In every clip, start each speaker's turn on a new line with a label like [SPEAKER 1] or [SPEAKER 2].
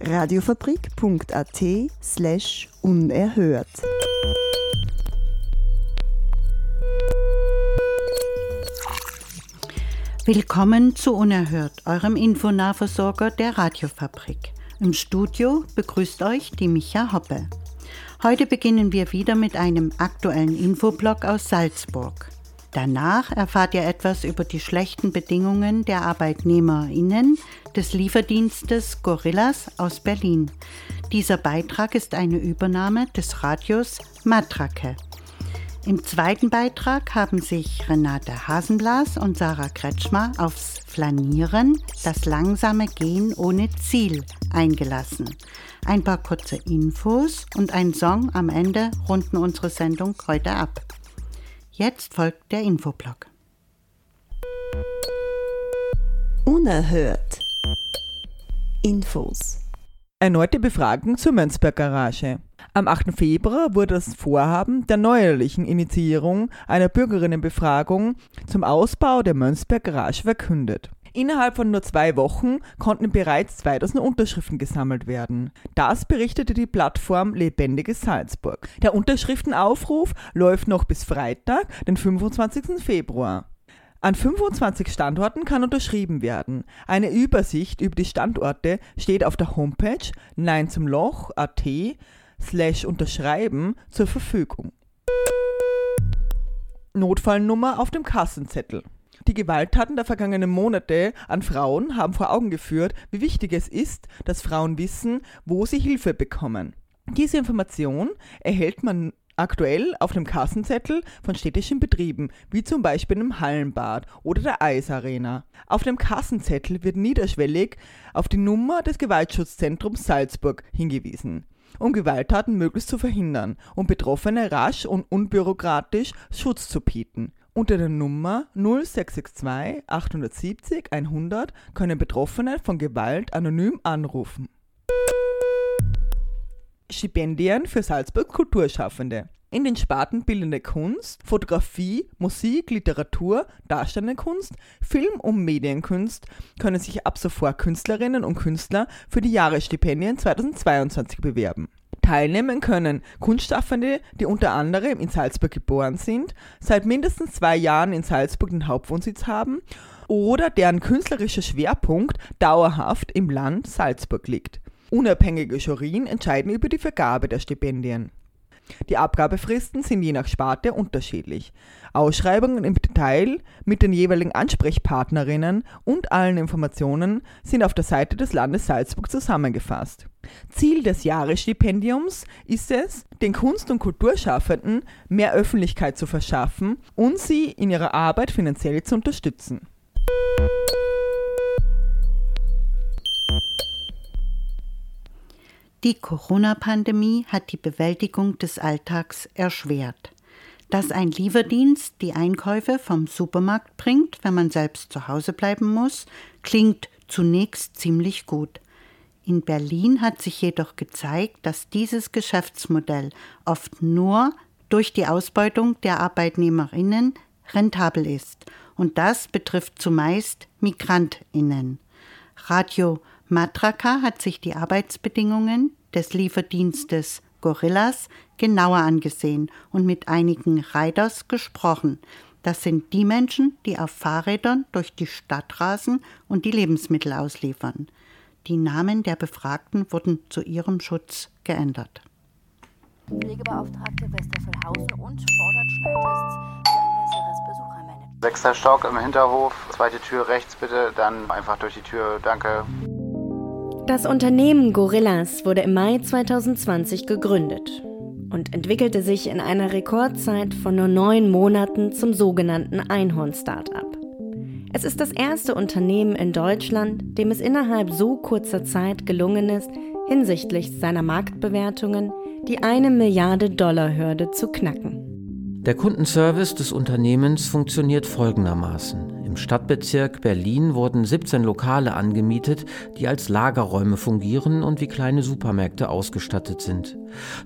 [SPEAKER 1] Radiofabrik.at slash unerhört.
[SPEAKER 2] Willkommen zu Unerhört, eurem Infonahversorger der Radiofabrik. Im Studio begrüßt euch die Micha Hoppe. Heute beginnen wir wieder mit einem aktuellen Infoblog aus Salzburg. Danach erfahrt ihr etwas über die schlechten Bedingungen der ArbeitnehmerInnen des Lieferdienstes Gorillas aus Berlin. Dieser Beitrag ist eine Übernahme des Radios Matrake. Im zweiten Beitrag haben sich Renate Hasenblas und Sarah Kretschmer aufs Flanieren, das langsame Gehen ohne Ziel eingelassen. Ein paar kurze Infos und ein Song am Ende runden unsere Sendung heute ab. Jetzt folgt der Infoblock.
[SPEAKER 1] Unerhört. Infos.
[SPEAKER 3] Erneute Befragung zur Mönzberg Garage. Am 8. Februar wurde das Vorhaben der neuerlichen Initiierung einer Bürgerinnenbefragung zum Ausbau der Mönzberg Garage verkündet. Innerhalb von nur zwei Wochen konnten bereits 2000 Unterschriften gesammelt werden. Das berichtete die Plattform Lebendiges Salzburg. Der Unterschriftenaufruf läuft noch bis Freitag, den 25. Februar. An 25 Standorten kann unterschrieben werden. Eine Übersicht über die Standorte steht auf der Homepage nein zum Loch.at slash unterschreiben zur Verfügung. Notfallnummer auf dem Kassenzettel. Die Gewalttaten der vergangenen Monate an Frauen haben vor Augen geführt, wie wichtig es ist, dass Frauen wissen, wo sie Hilfe bekommen. Diese Information erhält man aktuell auf dem Kassenzettel von städtischen Betrieben, wie zum Beispiel im Hallenbad oder der Eisarena. Auf dem Kassenzettel wird niederschwellig auf die Nummer des Gewaltschutzzentrums Salzburg hingewiesen um Gewalttaten möglichst zu verhindern und Betroffene rasch und unbürokratisch Schutz zu bieten. Unter der Nummer 0662 870 100 können Betroffene von Gewalt anonym anrufen. Stipendien für Salzburg Kulturschaffende. In den Sparten Bildende Kunst, Fotografie, Musik, Literatur, Darstellende Kunst, Film- und Medienkunst können sich ab sofort Künstlerinnen und Künstler für die Jahresstipendien 2022 bewerben. Teilnehmen können Kunstschaffende, die unter anderem in Salzburg geboren sind, seit mindestens zwei Jahren in Salzburg den Hauptwohnsitz haben oder deren künstlerischer Schwerpunkt dauerhaft im Land Salzburg liegt. Unabhängige Jurien entscheiden über die Vergabe der Stipendien. Die Abgabefristen sind je nach Sparte unterschiedlich. Ausschreibungen im Detail mit den jeweiligen Ansprechpartnerinnen und allen Informationen sind auf der Seite des Landes Salzburg zusammengefasst. Ziel des Jahresstipendiums ist es, den Kunst- und Kulturschaffenden mehr Öffentlichkeit zu verschaffen und sie in ihrer Arbeit finanziell zu unterstützen.
[SPEAKER 2] Die Corona-Pandemie hat die Bewältigung des Alltags erschwert. Dass ein Lieferdienst die Einkäufe vom Supermarkt bringt, wenn man selbst zu Hause bleiben muss, klingt zunächst ziemlich gut. In Berlin hat sich jedoch gezeigt, dass dieses Geschäftsmodell oft nur durch die Ausbeutung der Arbeitnehmerinnen rentabel ist. Und das betrifft zumeist Migrantinnen. Radio Matraka hat sich die Arbeitsbedingungen des Lieferdienstes Gorillas genauer angesehen und mit einigen Riders gesprochen. Das sind die Menschen, die auf Fahrrädern durch die Stadt rasen und die Lebensmittel ausliefern. Die Namen der Befragten wurden zu ihrem Schutz geändert.
[SPEAKER 4] Pflegebeauftragte Westerfelhausen und fordert Schnelltests für ein besseres Besuchermanagement.
[SPEAKER 5] Sechster Stock im Hinterhof, zweite Tür rechts bitte, dann einfach durch die Tür, danke.
[SPEAKER 4] Das Unternehmen Gorillas wurde im Mai 2020 gegründet und entwickelte sich in einer Rekordzeit von nur neun Monaten zum sogenannten Einhorn-Startup. Es ist das erste Unternehmen in Deutschland, dem es innerhalb so kurzer Zeit gelungen ist, hinsichtlich seiner Marktbewertungen die eine Milliarde Dollar Hürde zu knacken.
[SPEAKER 6] Der Kundenservice des Unternehmens funktioniert folgendermaßen. Im Stadtbezirk Berlin wurden 17 Lokale angemietet, die als Lagerräume fungieren und wie kleine Supermärkte ausgestattet sind.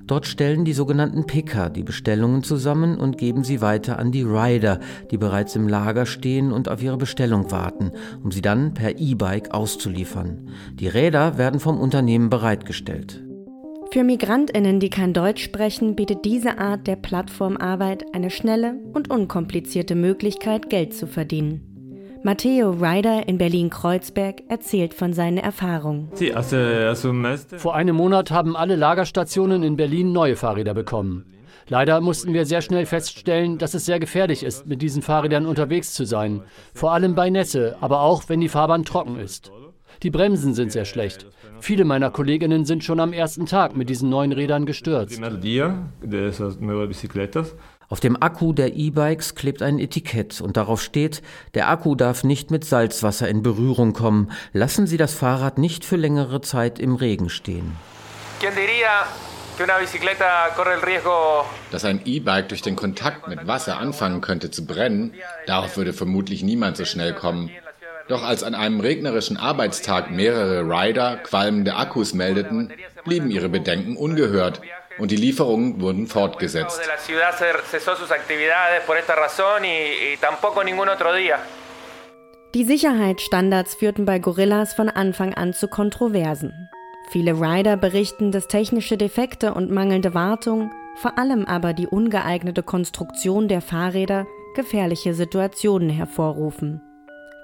[SPEAKER 6] Dort stellen die sogenannten Picker die Bestellungen zusammen und geben sie weiter an die Rider, die bereits im Lager stehen und auf ihre Bestellung warten, um sie dann per E-Bike auszuliefern. Die Räder werden vom Unternehmen bereitgestellt.
[SPEAKER 4] Für Migrantinnen, die kein Deutsch sprechen, bietet diese Art der Plattformarbeit eine schnelle und unkomplizierte Möglichkeit, Geld zu verdienen. Matteo Ryder in Berlin-Kreuzberg erzählt von seinen Erfahrungen.
[SPEAKER 7] Vor einem Monat haben alle Lagerstationen in Berlin neue Fahrräder bekommen. Leider mussten wir sehr schnell feststellen, dass es sehr gefährlich ist, mit diesen Fahrrädern unterwegs zu sein. Vor allem bei Nässe, aber auch wenn die Fahrbahn trocken ist. Die Bremsen sind sehr schlecht. Viele meiner Kolleginnen sind schon am ersten Tag mit diesen neuen Rädern gestürzt.
[SPEAKER 6] Auf dem Akku der E-Bikes klebt ein Etikett und darauf steht, der Akku darf nicht mit Salzwasser in Berührung kommen. Lassen Sie das Fahrrad nicht für längere Zeit im Regen stehen.
[SPEAKER 8] Dass ein E-Bike durch den Kontakt mit Wasser anfangen könnte zu brennen, darauf würde vermutlich niemand so schnell kommen. Doch als an einem regnerischen Arbeitstag mehrere Rider qualmende Akkus meldeten, blieben ihre Bedenken ungehört und die Lieferungen wurden fortgesetzt.
[SPEAKER 4] Die Sicherheitsstandards führten bei Gorillas von Anfang an zu Kontroversen. Viele Rider berichten, dass technische Defekte und mangelnde Wartung, vor allem aber die ungeeignete Konstruktion der Fahrräder, gefährliche Situationen hervorrufen.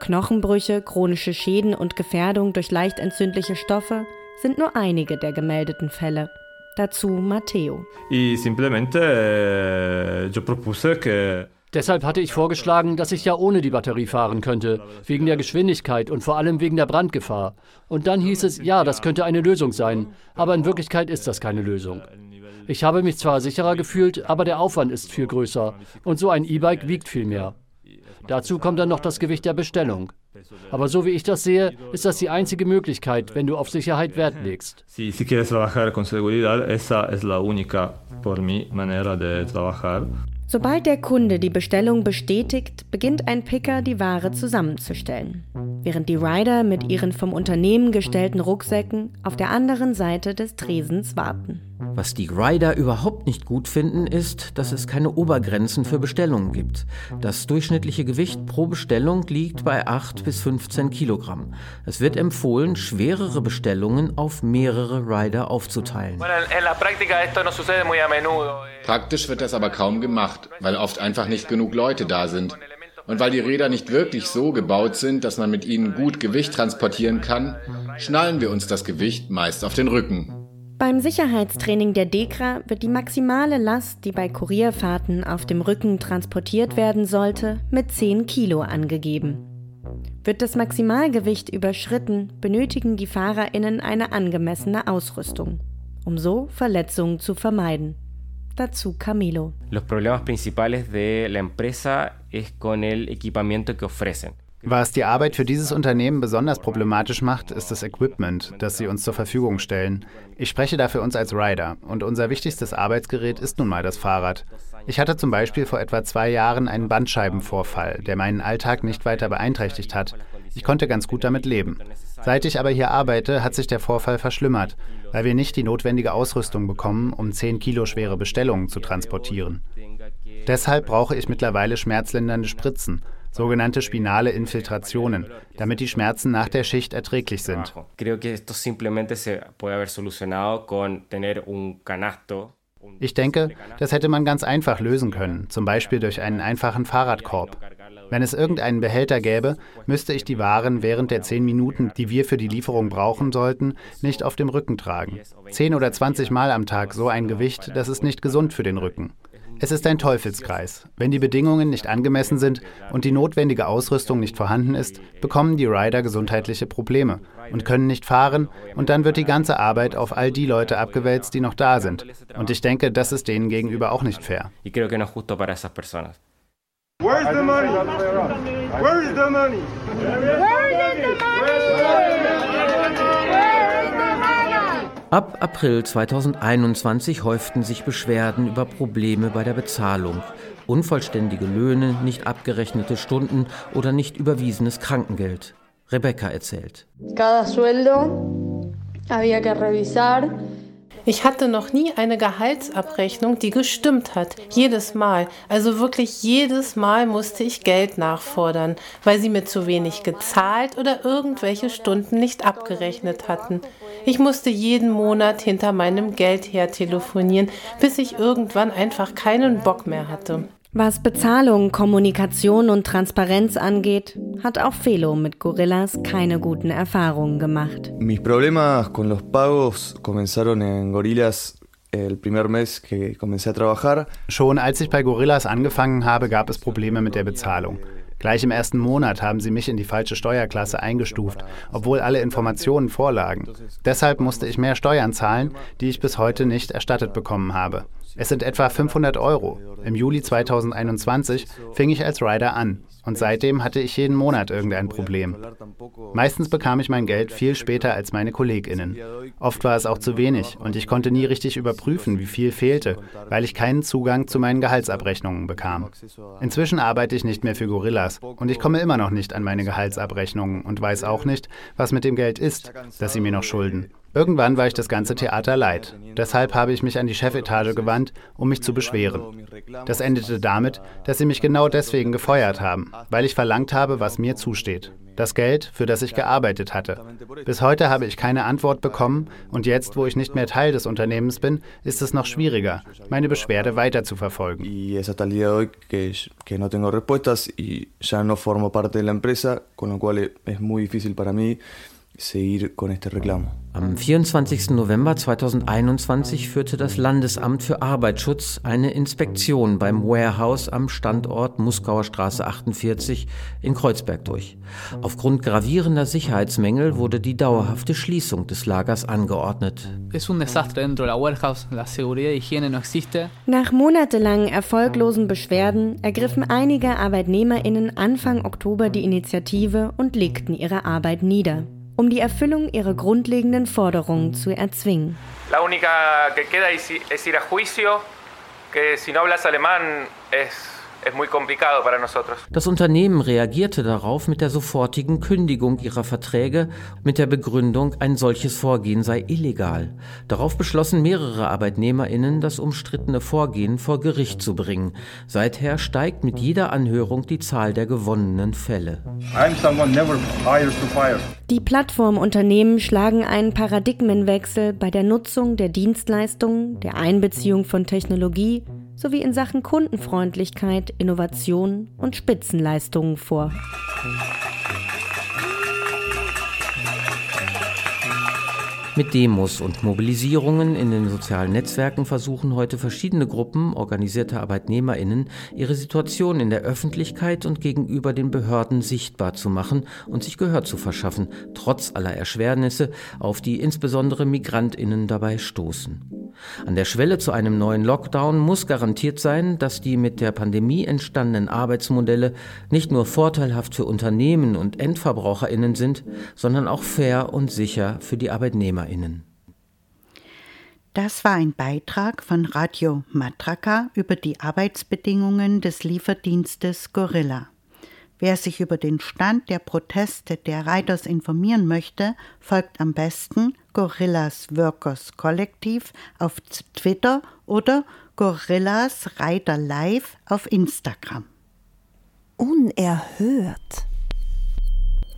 [SPEAKER 4] Knochenbrüche, chronische Schäden und Gefährdung durch leicht entzündliche Stoffe sind nur einige der gemeldeten Fälle. Dazu Matteo.
[SPEAKER 7] Eh, Deshalb hatte ich vorgeschlagen, dass ich ja ohne die Batterie fahren könnte, wegen der Geschwindigkeit und vor allem wegen der Brandgefahr. Und dann hieß es, ja, das könnte eine Lösung sein, aber in Wirklichkeit ist das keine Lösung. Ich habe mich zwar sicherer gefühlt, aber der Aufwand ist viel größer und so ein E-Bike wiegt viel mehr. Dazu kommt dann noch das Gewicht der Bestellung. Aber so wie ich das sehe, ist das die einzige Möglichkeit, wenn du auf Sicherheit Wert legst. Si, si quieres trabajar con seguridad, esa es la única, por mi manera de trabajar.
[SPEAKER 4] Sobald der Kunde die Bestellung bestätigt, beginnt ein Picker die Ware zusammenzustellen, während die Rider mit ihren vom Unternehmen gestellten Rucksäcken auf der anderen Seite des Tresens warten.
[SPEAKER 6] Was die Rider überhaupt nicht gut finden, ist, dass es keine Obergrenzen für Bestellungen gibt. Das durchschnittliche Gewicht pro Bestellung liegt bei 8 bis 15 Kilogramm. Es wird empfohlen, schwerere Bestellungen auf mehrere Rider aufzuteilen.
[SPEAKER 8] Praktisch wird das aber kaum gemacht, weil oft einfach nicht genug Leute da sind. Und weil die Räder nicht wirklich so gebaut sind, dass man mit ihnen gut Gewicht transportieren kann, schnallen wir uns das Gewicht meist auf den Rücken.
[SPEAKER 4] Beim Sicherheitstraining der DEKRA wird die maximale Last, die bei Kurierfahrten auf dem Rücken transportiert werden sollte, mit 10 Kilo angegeben. Wird das Maximalgewicht überschritten, benötigen die FahrerInnen eine angemessene Ausrüstung, um so Verletzungen zu vermeiden. Dazu Camilo.
[SPEAKER 9] Los problemas principales de la empresa es con el equipamiento que ofrecen.
[SPEAKER 10] Was die Arbeit für dieses Unternehmen besonders problematisch macht, ist das Equipment, das sie uns zur Verfügung stellen. Ich spreche da für uns als Rider und unser wichtigstes Arbeitsgerät ist nun mal das Fahrrad. Ich hatte zum Beispiel vor etwa zwei Jahren einen Bandscheibenvorfall, der meinen Alltag nicht weiter beeinträchtigt hat. Ich konnte ganz gut damit leben. Seit ich aber hier arbeite, hat sich der Vorfall verschlimmert, weil wir nicht die notwendige Ausrüstung bekommen, um 10 Kilo schwere Bestellungen zu transportieren. Deshalb brauche ich mittlerweile schmerzlindernde Spritzen, sogenannte spinale Infiltrationen, damit die Schmerzen nach der Schicht erträglich sind. Ich denke, das hätte man ganz einfach lösen können, zum Beispiel durch einen einfachen Fahrradkorb. Wenn es irgendeinen Behälter gäbe, müsste ich die Waren während der zehn Minuten, die wir für die Lieferung brauchen sollten, nicht auf dem Rücken tragen. Zehn oder zwanzig Mal am Tag so ein Gewicht, das ist nicht gesund für den Rücken. Es ist ein Teufelskreis. Wenn die Bedingungen nicht angemessen sind und die notwendige Ausrüstung nicht vorhanden ist, bekommen die Rider gesundheitliche Probleme und können nicht fahren und dann wird die ganze Arbeit auf all die Leute abgewälzt, die noch da sind. Und ich denke, das ist denen gegenüber auch nicht fair.
[SPEAKER 11] Where's the money? Where's the money? Where is the money?
[SPEAKER 6] Ab April 2021 häuften sich Beschwerden über Probleme bei der Bezahlung. Unvollständige Löhne, nicht abgerechnete Stunden oder nicht überwiesenes Krankengeld. Rebecca erzählt.
[SPEAKER 12] Cada sueldo había que revisar
[SPEAKER 13] ich hatte noch nie eine Gehaltsabrechnung, die gestimmt hat. Jedes Mal. Also wirklich jedes Mal musste ich Geld nachfordern, weil sie mir zu wenig gezahlt oder irgendwelche Stunden nicht abgerechnet hatten. Ich musste jeden Monat hinter meinem Geld her telefonieren, bis ich irgendwann einfach keinen Bock mehr hatte.
[SPEAKER 4] Was Bezahlung, Kommunikation und Transparenz angeht, hat auch Felo mit Gorillas keine guten Erfahrungen gemacht.
[SPEAKER 14] Mis problemas con los pagos comenzaron en Gorillas el primer mes que comencé a trabajar.
[SPEAKER 10] Schon als ich bei Gorillas angefangen habe, gab es Probleme mit der Bezahlung. Gleich im ersten Monat haben sie mich in die falsche Steuerklasse eingestuft, obwohl alle Informationen vorlagen. Deshalb musste ich mehr Steuern zahlen, die ich bis heute nicht erstattet bekommen habe. Es sind etwa 500 Euro. Im Juli 2021 fing ich als Rider an und seitdem hatte ich jeden Monat irgendein Problem. Meistens bekam ich mein Geld viel später als meine KollegInnen. Oft war es auch zu wenig und ich konnte nie richtig überprüfen, wie viel fehlte, weil ich keinen Zugang zu meinen Gehaltsabrechnungen bekam. Inzwischen arbeite ich nicht mehr für Gorillas und ich komme immer noch nicht an meine Gehaltsabrechnungen und weiß auch nicht, was mit dem Geld ist, das sie mir noch schulden. Irgendwann war ich das ganze Theater leid. Deshalb habe ich mich an die Chefetage gewandt, um mich zu beschweren. Das endete damit, dass sie mich genau deswegen gefeuert haben, weil ich verlangt habe, was mir zusteht. Das Geld, für das ich gearbeitet hatte. Bis heute habe ich keine Antwort bekommen und jetzt, wo ich nicht mehr Teil des Unternehmens bin, ist es noch schwieriger, meine Beschwerde weiter zu verfolgen.
[SPEAKER 14] Seguir con este reclamo.
[SPEAKER 6] Am 24. November 2021 führte das Landesamt für Arbeitsschutz eine Inspektion beim Warehouse am Standort Muskauer Straße 48 in Kreuzberg durch. Aufgrund gravierender Sicherheitsmängel wurde die dauerhafte Schließung des Lagers angeordnet.
[SPEAKER 4] Nach monatelangen erfolglosen Beschwerden ergriffen einige ArbeitnehmerInnen Anfang Oktober die Initiative und legten ihre Arbeit nieder um die Erfüllung ihrer grundlegenden Forderungen zu erzwingen.
[SPEAKER 15] La única que queda es ir a juicio, que si no hablas alemán es
[SPEAKER 6] das Unternehmen reagierte darauf mit der sofortigen Kündigung ihrer Verträge mit der Begründung, ein solches Vorgehen sei illegal. Darauf beschlossen mehrere Arbeitnehmerinnen, das umstrittene Vorgehen vor Gericht zu bringen. Seither steigt mit jeder Anhörung die Zahl der gewonnenen Fälle.
[SPEAKER 4] Die Plattformunternehmen schlagen einen Paradigmenwechsel bei der Nutzung der Dienstleistungen, der Einbeziehung von Technologie sowie in Sachen Kundenfreundlichkeit, Innovation und Spitzenleistungen vor.
[SPEAKER 6] Mit Demos und Mobilisierungen in den sozialen Netzwerken versuchen heute verschiedene Gruppen organisierter Arbeitnehmerinnen, ihre Situation in der Öffentlichkeit und gegenüber den Behörden sichtbar zu machen und sich Gehör zu verschaffen, trotz aller Erschwernisse, auf die insbesondere Migrantinnen dabei stoßen. An der Schwelle zu einem neuen Lockdown muss garantiert sein, dass die mit der Pandemie entstandenen Arbeitsmodelle nicht nur vorteilhaft für Unternehmen und Endverbraucherinnen sind, sondern auch fair und sicher für die Arbeitnehmerinnen.
[SPEAKER 2] Das war ein Beitrag von Radio Matraca über die Arbeitsbedingungen des Lieferdienstes Gorilla. Wer sich über den Stand der Proteste der Riders informieren möchte, folgt am besten Gorillas Workers Kollektiv auf Twitter oder Gorillas Rider Live auf Instagram.
[SPEAKER 1] Unerhört.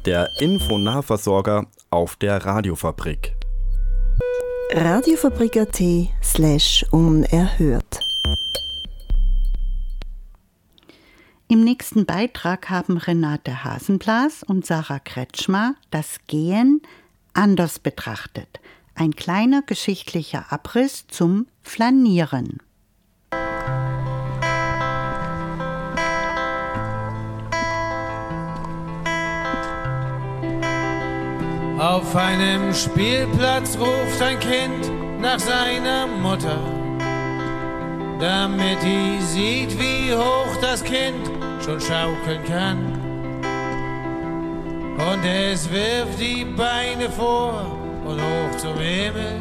[SPEAKER 16] Der Infonahversorger auf der Radiofabrik.
[SPEAKER 1] Radiofabrik.at slash unerhört.
[SPEAKER 2] Im nächsten Beitrag haben Renate Hasenblas und Sarah Kretschmer das Gehen anders betrachtet. Ein kleiner geschichtlicher Abriss zum Flanieren.
[SPEAKER 17] Auf einem Spielplatz ruft ein Kind nach seiner Mutter, damit die sieht, wie hoch das Kind schon schaukeln kann. Und es wirft die Beine vor und hoch zum Himmel.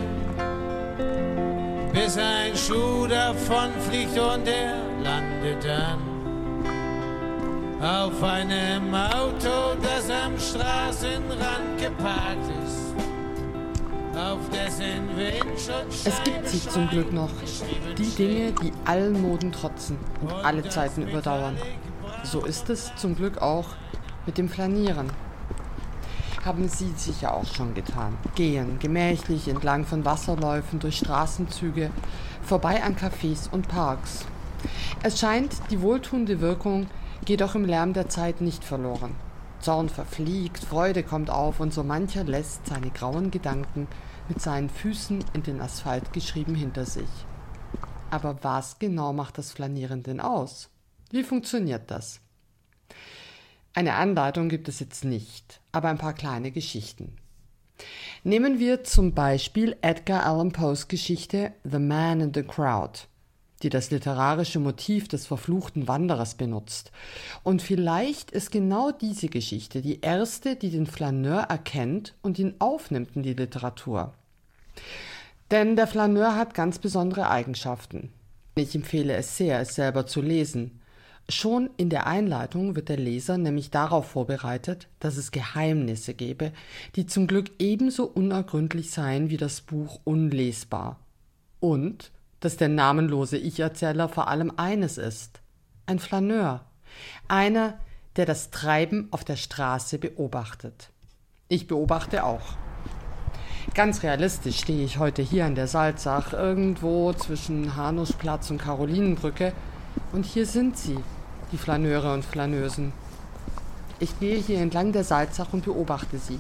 [SPEAKER 17] bis ein Schuh davon fliegt und er landet dann auf einem Auto, das am Straßenrand geparkt ist. Auf dessen Windschutz
[SPEAKER 18] Es gibt sie zum Glück noch. Die Dinge, die allen Moden trotzen und alle Zeiten überdauern. So ist es zum Glück auch mit dem Flanieren. Haben Sie sicher auch schon getan. Gehen gemächlich entlang von Wasserläufen, durch Straßenzüge, vorbei an Cafés und Parks. Es scheint, die wohltuende Wirkung geht auch im Lärm der Zeit nicht verloren. Zorn verfliegt, Freude kommt auf und so mancher lässt seine grauen Gedanken mit seinen Füßen in den Asphalt geschrieben hinter sich. Aber was genau macht das Flanieren denn aus? Wie funktioniert das? Eine Anleitung gibt es jetzt nicht, aber ein paar kleine Geschichten. Nehmen wir zum Beispiel Edgar Allan Poes Geschichte The Man in the Crowd, die das literarische Motiv des verfluchten Wanderers benutzt. Und vielleicht ist genau diese Geschichte die erste, die den Flaneur erkennt und ihn aufnimmt in die Literatur. Denn der Flaneur hat ganz besondere Eigenschaften. Ich empfehle es sehr, es selber zu lesen. Schon in der Einleitung wird der Leser nämlich darauf vorbereitet, dass es Geheimnisse gebe, die zum Glück ebenso unergründlich seien wie das Buch unlesbar. Und dass der namenlose Ich-Erzähler vor allem eines ist: ein Flaneur, einer, der das Treiben auf der Straße beobachtet. Ich beobachte auch. Ganz realistisch stehe ich heute hier an der Salzach, irgendwo zwischen Hanuschplatz und Karolinenbrücke, und hier sind sie, die Flaneure und Flaneusen. Ich gehe hier entlang der Salzach und beobachte sie.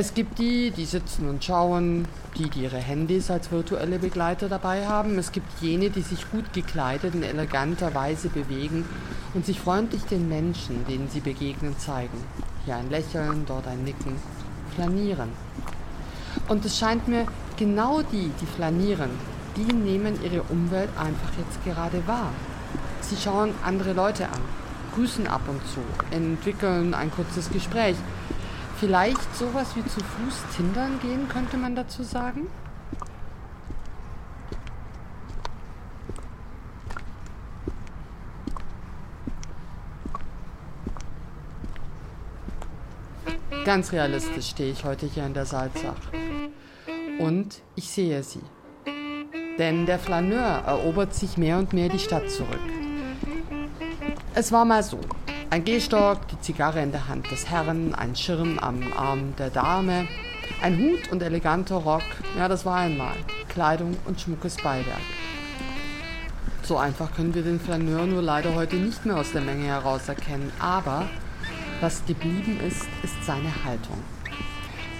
[SPEAKER 18] Es gibt die, die sitzen und schauen, die, die ihre Handys als virtuelle Begleiter dabei haben. Es gibt jene, die sich gut gekleidet in eleganter Weise bewegen und sich freundlich den Menschen, denen sie begegnen, zeigen. Hier ein Lächeln, dort ein Nicken, flanieren. Und es scheint mir, genau die, die flanieren, die nehmen ihre Umwelt einfach jetzt gerade wahr. Sie schauen andere Leute an, grüßen ab und zu, entwickeln ein kurzes Gespräch. Vielleicht sowas wie zu Fuß Tindern gehen, könnte man dazu sagen? Ganz realistisch stehe ich heute hier in der Salzach. Und ich sehe sie. Denn der Flaneur erobert sich mehr und mehr die Stadt zurück. Es war mal so. Ein Gehstock, die Zigarre in der Hand des Herrn, ein Schirm am Arm der Dame, ein Hut und eleganter Rock, ja, das war einmal. Kleidung und schmuckes Beiwerk. So einfach können wir den Flaneur nur leider heute nicht mehr aus der Menge heraus erkennen, aber was geblieben ist, ist seine Haltung.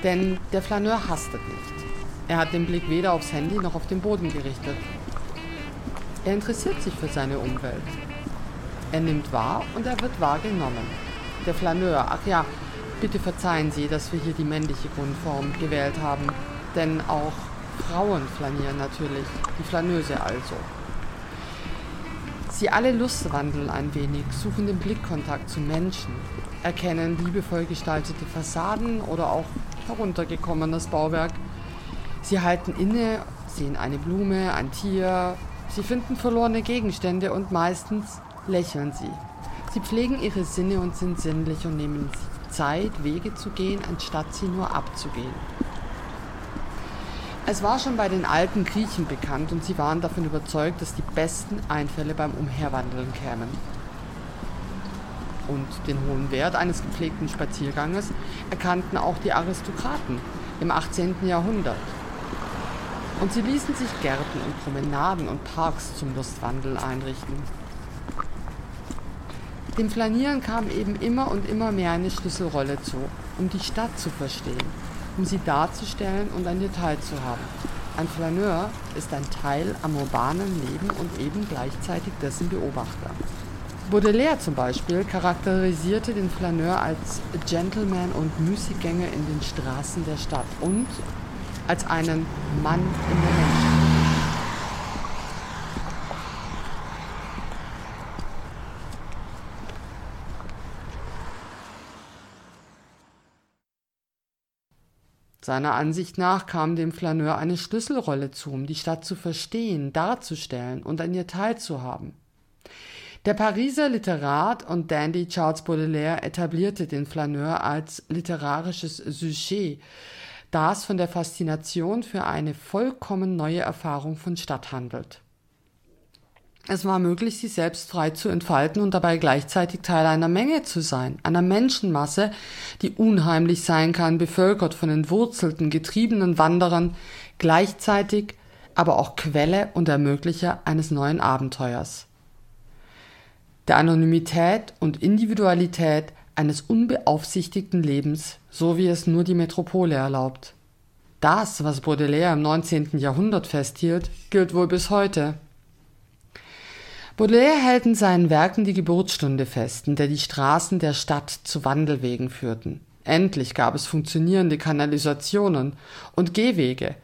[SPEAKER 18] Denn der Flaneur hastet nicht. Er hat den Blick weder aufs Handy noch auf den Boden gerichtet. Er interessiert sich für seine Umwelt. Er nimmt wahr und er wird wahrgenommen. Der Flaneur, ach ja, bitte verzeihen Sie, dass wir hier die männliche Grundform gewählt haben. Denn auch Frauen flanieren natürlich, die Flaneuse also. Sie alle lustwandeln ein wenig, suchen den Blickkontakt zu Menschen, erkennen liebevoll gestaltete Fassaden oder auch heruntergekommenes Bauwerk. Sie halten inne, sehen eine Blume, ein Tier, sie finden verlorene Gegenstände und meistens lächeln sie. Sie pflegen ihre Sinne und sind sinnlich und nehmen Zeit, Wege zu gehen, anstatt sie nur abzugehen. Es war schon bei den alten Griechen bekannt und sie waren davon überzeugt, dass die besten Einfälle beim Umherwandeln kämen. Und den hohen Wert eines gepflegten Spazierganges erkannten auch die Aristokraten im 18. Jahrhundert. Und sie ließen sich Gärten und Promenaden und Parks zum Lustwandel einrichten. Dem Flanieren kam eben immer und immer mehr eine Schlüsselrolle zu, um die Stadt zu verstehen, um sie darzustellen und ein Detail zu haben. Ein Flaneur ist ein Teil am urbanen Leben und eben gleichzeitig dessen Beobachter. Baudelaire zum Beispiel charakterisierte den Flaneur als Gentleman und Müßiggänger in den Straßen der Stadt und als einen Mann in der Menschheit. Seiner Ansicht nach kam dem Flaneur eine Schlüsselrolle zu, um die Stadt zu verstehen, darzustellen und an ihr teilzuhaben. Der Pariser Literat und Dandy Charles Baudelaire etablierte den Flaneur als literarisches Sujet, das von der Faszination für eine vollkommen neue Erfahrung von Stadt handelt. Es war möglich, sich selbst frei zu entfalten und dabei gleichzeitig Teil einer Menge zu sein, einer Menschenmasse, die unheimlich sein kann, bevölkert von entwurzelten, getriebenen Wanderern, gleichzeitig aber auch Quelle und Ermöglicher eines neuen Abenteuers. Der Anonymität und Individualität eines unbeaufsichtigten Lebens, so wie es nur die Metropole erlaubt. Das, was Baudelaire im 19. Jahrhundert festhielt, gilt wohl bis heute. Baudelaire hält in seinen Werken die Geburtsstunde fest, in der die Straßen der Stadt zu Wandelwegen führten. Endlich gab es funktionierende Kanalisationen und Gehwege.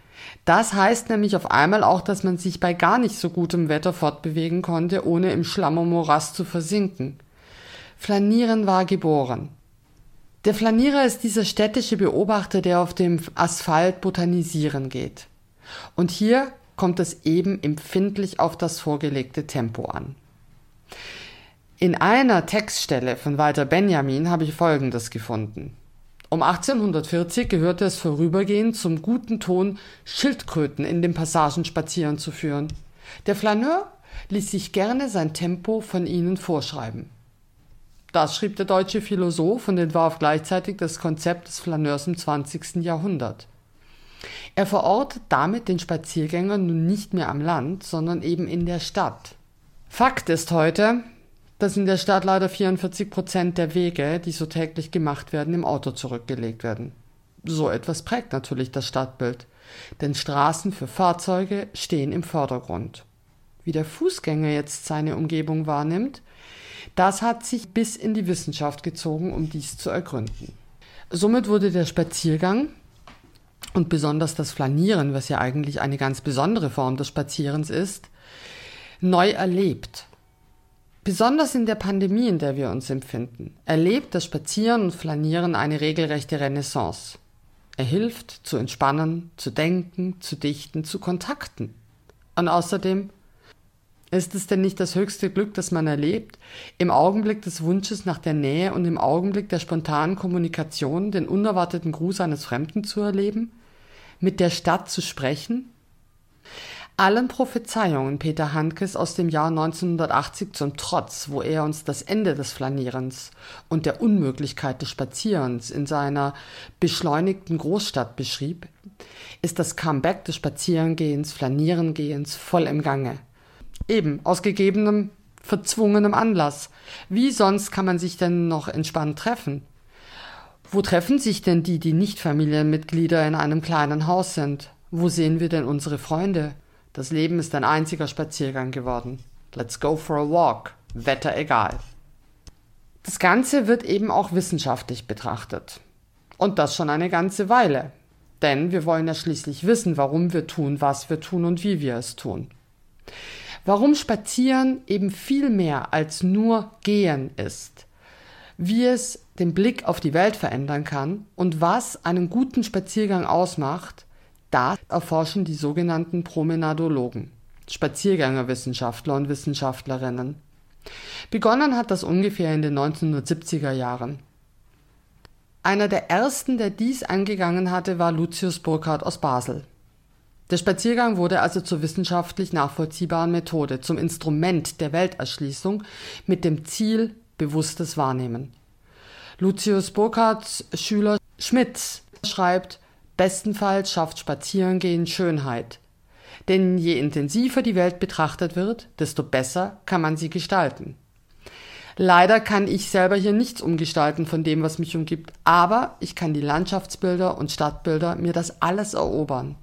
[SPEAKER 18] Das heißt nämlich auf einmal auch, dass man sich bei gar nicht so gutem Wetter fortbewegen konnte, ohne im Schlamm und Morast zu versinken. Flanieren war geboren. Der Flanierer ist dieser städtische Beobachter, der auf dem Asphalt botanisieren geht. Und hier kommt es eben empfindlich auf das vorgelegte Tempo an. In einer Textstelle von Walter Benjamin habe ich Folgendes gefunden. Um 1840 gehörte es vorübergehend zum guten Ton, Schildkröten in den Passagen spazieren zu führen. Der Flaneur ließ sich gerne sein Tempo von ihnen vorschreiben. Das schrieb der deutsche Philosoph und entwarf gleichzeitig das Konzept des Flaneurs im 20. Jahrhundert. Er verortet damit den Spaziergänger nun nicht mehr am Land, sondern eben in der Stadt. Fakt ist heute, dass in der Stadt leider 44 Prozent der Wege, die so täglich gemacht werden, im Auto zurückgelegt werden. So etwas prägt natürlich das Stadtbild, denn Straßen für Fahrzeuge stehen im Vordergrund. Wie der Fußgänger jetzt seine Umgebung wahrnimmt, das hat sich bis in die Wissenschaft gezogen, um dies zu ergründen. Somit wurde der Spaziergang und besonders das Flanieren, was ja eigentlich eine ganz besondere Form des Spazierens ist, neu erlebt. Besonders in der Pandemie, in der wir uns empfinden, erlebt das Spazieren und Flanieren eine regelrechte Renaissance. Er hilft zu entspannen, zu denken, zu dichten, zu kontakten. Und außerdem ist es denn nicht das höchste Glück, das man erlebt, im Augenblick des Wunsches nach der Nähe und im Augenblick der spontanen Kommunikation den unerwarteten Gruß eines Fremden zu erleben, mit der Stadt zu sprechen? Allen Prophezeiungen Peter Handkes aus dem Jahr 1980 zum Trotz, wo er uns das Ende des Flanierens und der Unmöglichkeit des Spazierens in seiner beschleunigten Großstadt beschrieb, ist das Comeback des Spazierengehens, Flanierengehens voll im Gange. Eben aus gegebenem, verzwungenem Anlass. Wie sonst kann man sich denn noch entspannt treffen? Wo treffen sich denn die, die nicht Familienmitglieder in einem kleinen Haus sind? Wo sehen wir denn unsere Freunde? Das Leben ist ein einziger Spaziergang geworden. Let's go for a walk. Wetter egal. Das Ganze wird eben auch wissenschaftlich betrachtet. Und das schon eine ganze Weile. Denn wir wollen ja schließlich wissen, warum wir tun, was wir tun und wie wir es tun. Warum Spazieren eben viel mehr als nur Gehen ist, wie es den Blick auf die Welt verändern kann und was einen guten Spaziergang ausmacht, das erforschen die sogenannten Promenadologen, Spaziergängerwissenschaftler und Wissenschaftlerinnen. Begonnen hat das ungefähr in den 1970er Jahren. Einer der ersten, der dies angegangen hatte, war Lucius Burkhardt aus Basel. Der Spaziergang wurde also zur wissenschaftlich nachvollziehbaren Methode, zum Instrument der Welterschließung mit dem Ziel bewusstes Wahrnehmen. Lucius Burkhardts Schüler Schmitz schreibt, bestenfalls schafft Spazierengehen Schönheit. Denn je intensiver die Welt betrachtet wird, desto besser kann man sie gestalten. Leider kann ich selber hier nichts umgestalten von dem, was mich umgibt, aber ich kann die Landschaftsbilder und Stadtbilder mir das alles erobern.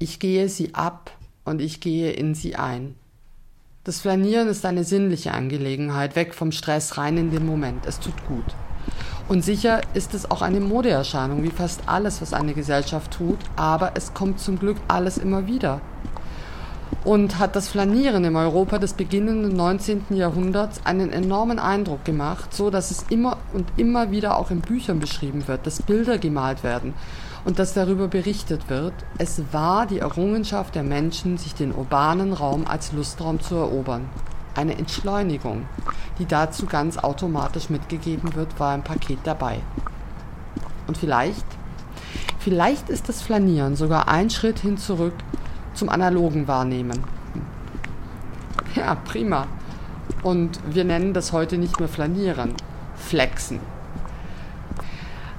[SPEAKER 18] Ich gehe sie ab und ich gehe in sie ein. Das Flanieren ist eine sinnliche Angelegenheit, weg vom Stress, rein in den Moment. Es tut gut. Und sicher ist es auch eine Modeerscheinung, wie fast alles, was eine Gesellschaft tut, aber es kommt zum Glück alles immer wieder. Und hat das Flanieren im Europa des beginnenden 19. Jahrhunderts einen enormen Eindruck gemacht, so dass es immer und immer wieder auch in Büchern beschrieben wird, dass Bilder gemalt werden und dass darüber berichtet wird, es war die Errungenschaft der Menschen, sich den urbanen Raum als Lustraum zu erobern. Eine Entschleunigung, die dazu ganz automatisch mitgegeben wird, war im Paket dabei. Und vielleicht, vielleicht ist das Flanieren sogar ein Schritt hin zurück zum analogen Wahrnehmen. Ja, prima. Und wir nennen das heute nicht mehr Flanieren, Flexen.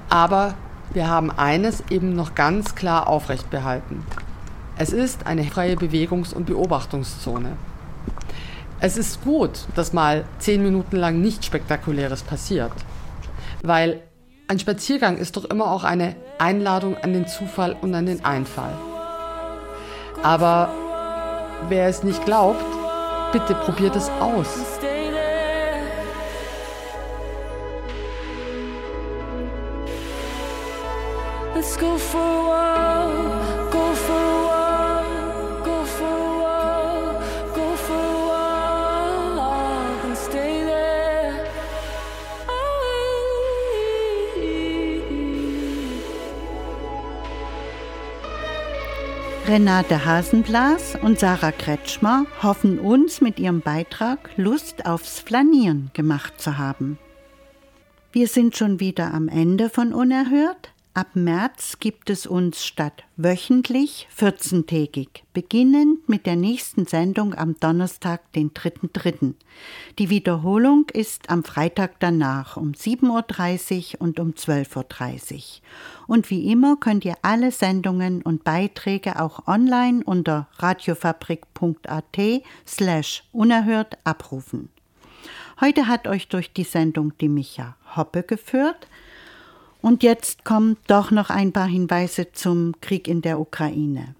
[SPEAKER 18] Aber wir haben eines eben noch ganz klar aufrecht behalten. Es ist eine freie Bewegungs- und Beobachtungszone. Es ist gut, dass mal zehn Minuten lang nichts Spektakuläres passiert. Weil ein Spaziergang ist doch immer auch eine Einladung an den Zufall und an den Einfall. Aber wer es nicht glaubt, bitte probiert es aus.
[SPEAKER 2] Renate Hasenblas und Sarah Kretschmer hoffen uns mit ihrem Beitrag Lust aufs Flanieren gemacht zu haben. Wir sind schon wieder am Ende von Unerhört. Ab März gibt es uns statt wöchentlich 14-tägig, beginnend mit der nächsten Sendung am Donnerstag, den 3.3. Die Wiederholung ist am Freitag danach um 7.30 Uhr und um 12.30 Uhr. Und wie immer könnt ihr alle Sendungen und Beiträge auch online unter radiofabrik.at slash unerhört abrufen. Heute hat euch durch die Sendung die Micha Hoppe geführt. Und jetzt kommen doch noch ein paar Hinweise zum Krieg in der Ukraine.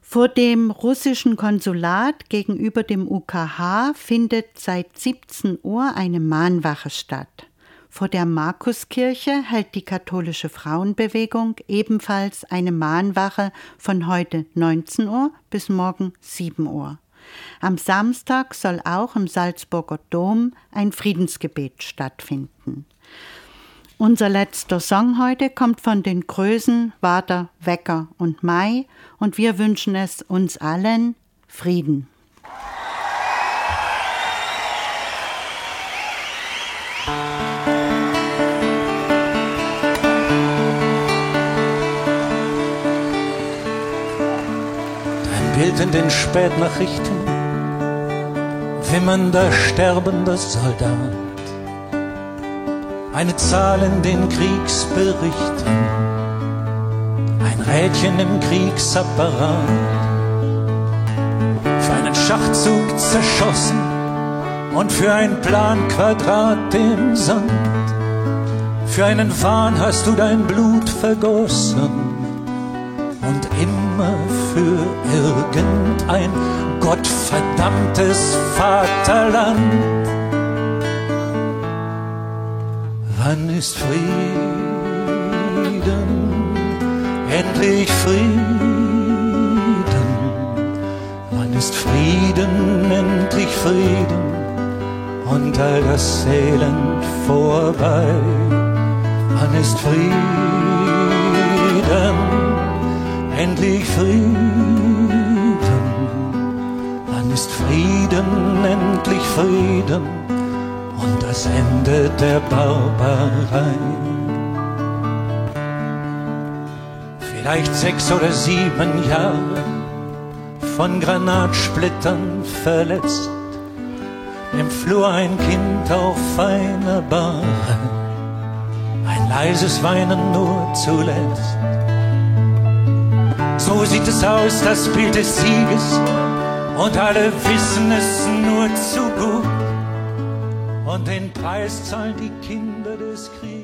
[SPEAKER 2] Vor dem russischen Konsulat gegenüber dem UKH findet seit 17 Uhr eine Mahnwache statt. Vor der Markuskirche hält die katholische Frauenbewegung ebenfalls eine Mahnwache von heute 19 Uhr bis morgen 7 Uhr. Am Samstag soll auch im Salzburger Dom ein Friedensgebet stattfinden. Unser letzter Song heute kommt von den Größen Wader, Wecker und Mai. Und wir wünschen es uns allen Frieden.
[SPEAKER 19] Ein Bild in den Spätnachrichten, wimmernder sterbender Soldat eine Zahl in den Kriegsberichten, ein Rädchen im Kriegsapparat, für einen Schachzug zerschossen und für ein Planquadrat im Sand. Für einen Wahn hast du dein Blut vergossen und immer für irgendein gottverdammtes Vaterland. Ist Frieden? Endlich Frieden. Wann ist Frieden? Endlich Frieden. Und all das Elend vorbei. Wann ist Frieden? Endlich Frieden. Wann ist Frieden? Endlich Frieden das Ende der Barbarei. Vielleicht sechs oder sieben Jahre von Granatsplittern verletzt, im Flur ein Kind auf einer Bahre, ein leises Weinen nur zuletzt. So sieht es aus, das Bild des Sieges, und alle wissen es nur zu. Und den Preis zahlen die Kinder des Krieges.